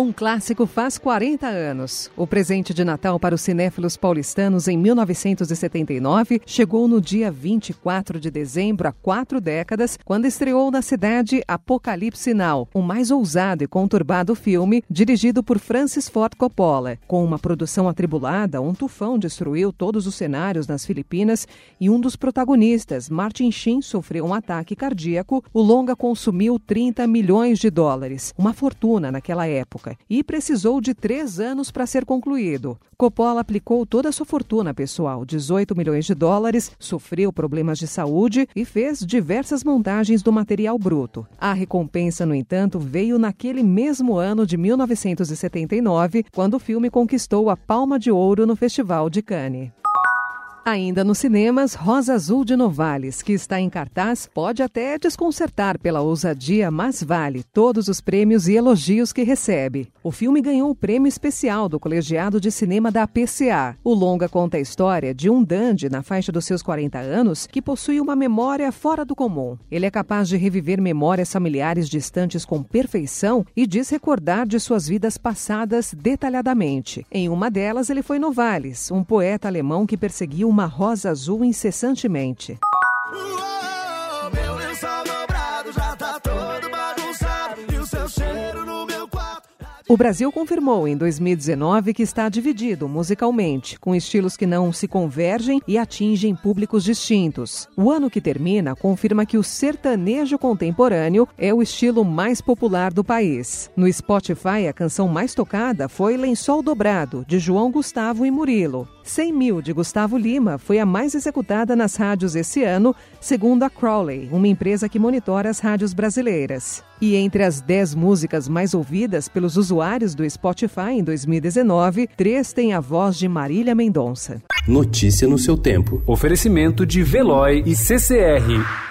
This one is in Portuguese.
Um clássico faz 40 anos. O presente de Natal para os cinéfilos paulistanos em 1979 chegou no dia 24 de dezembro, há quatro décadas, quando estreou na cidade Apocalipse Now, o mais ousado e conturbado filme dirigido por Francis Ford Coppola. Com uma produção atribulada, um tufão destruiu todos os cenários nas Filipinas e um dos protagonistas, Martin Sheen, sofreu um ataque cardíaco. O longa consumiu 30 milhões de dólares, uma fortuna naquela época época e precisou de três anos para ser concluído. Coppola aplicou toda a sua fortuna pessoal, 18 milhões de dólares, sofreu problemas de saúde e fez diversas montagens do material bruto. A recompensa, no entanto, veio naquele mesmo ano de 1979, quando o filme conquistou a Palma de Ouro no Festival de Cannes. Ainda nos cinemas, Rosa Azul de Novales, que está em cartaz, pode até desconcertar pela ousadia, mas vale todos os prêmios e elogios que recebe. O filme ganhou o prêmio especial do Colegiado de Cinema da PCA. O longa conta a história de um dandy na faixa dos seus 40 anos que possui uma memória fora do comum. Ele é capaz de reviver memórias familiares distantes com perfeição e diz recordar de suas vidas passadas detalhadamente. Em uma delas, ele foi Novales, um poeta alemão que perseguiu uma rosa azul incessantemente. Tá quarto. O Brasil confirmou em 2019 que está dividido musicalmente, com estilos que não se convergem e atingem públicos distintos. O ano que termina confirma que o sertanejo contemporâneo é o estilo mais popular do país. No Spotify, a canção mais tocada foi Lençol Dobrado, de João Gustavo e Murilo. 100 mil de Gustavo Lima foi a mais executada nas rádios esse ano, segundo a Crowley, uma empresa que monitora as rádios brasileiras. E entre as 10 músicas mais ouvidas pelos usuários do Spotify em 2019, três têm a voz de Marília Mendonça. Notícia no seu tempo. Oferecimento de Veloy e CCR.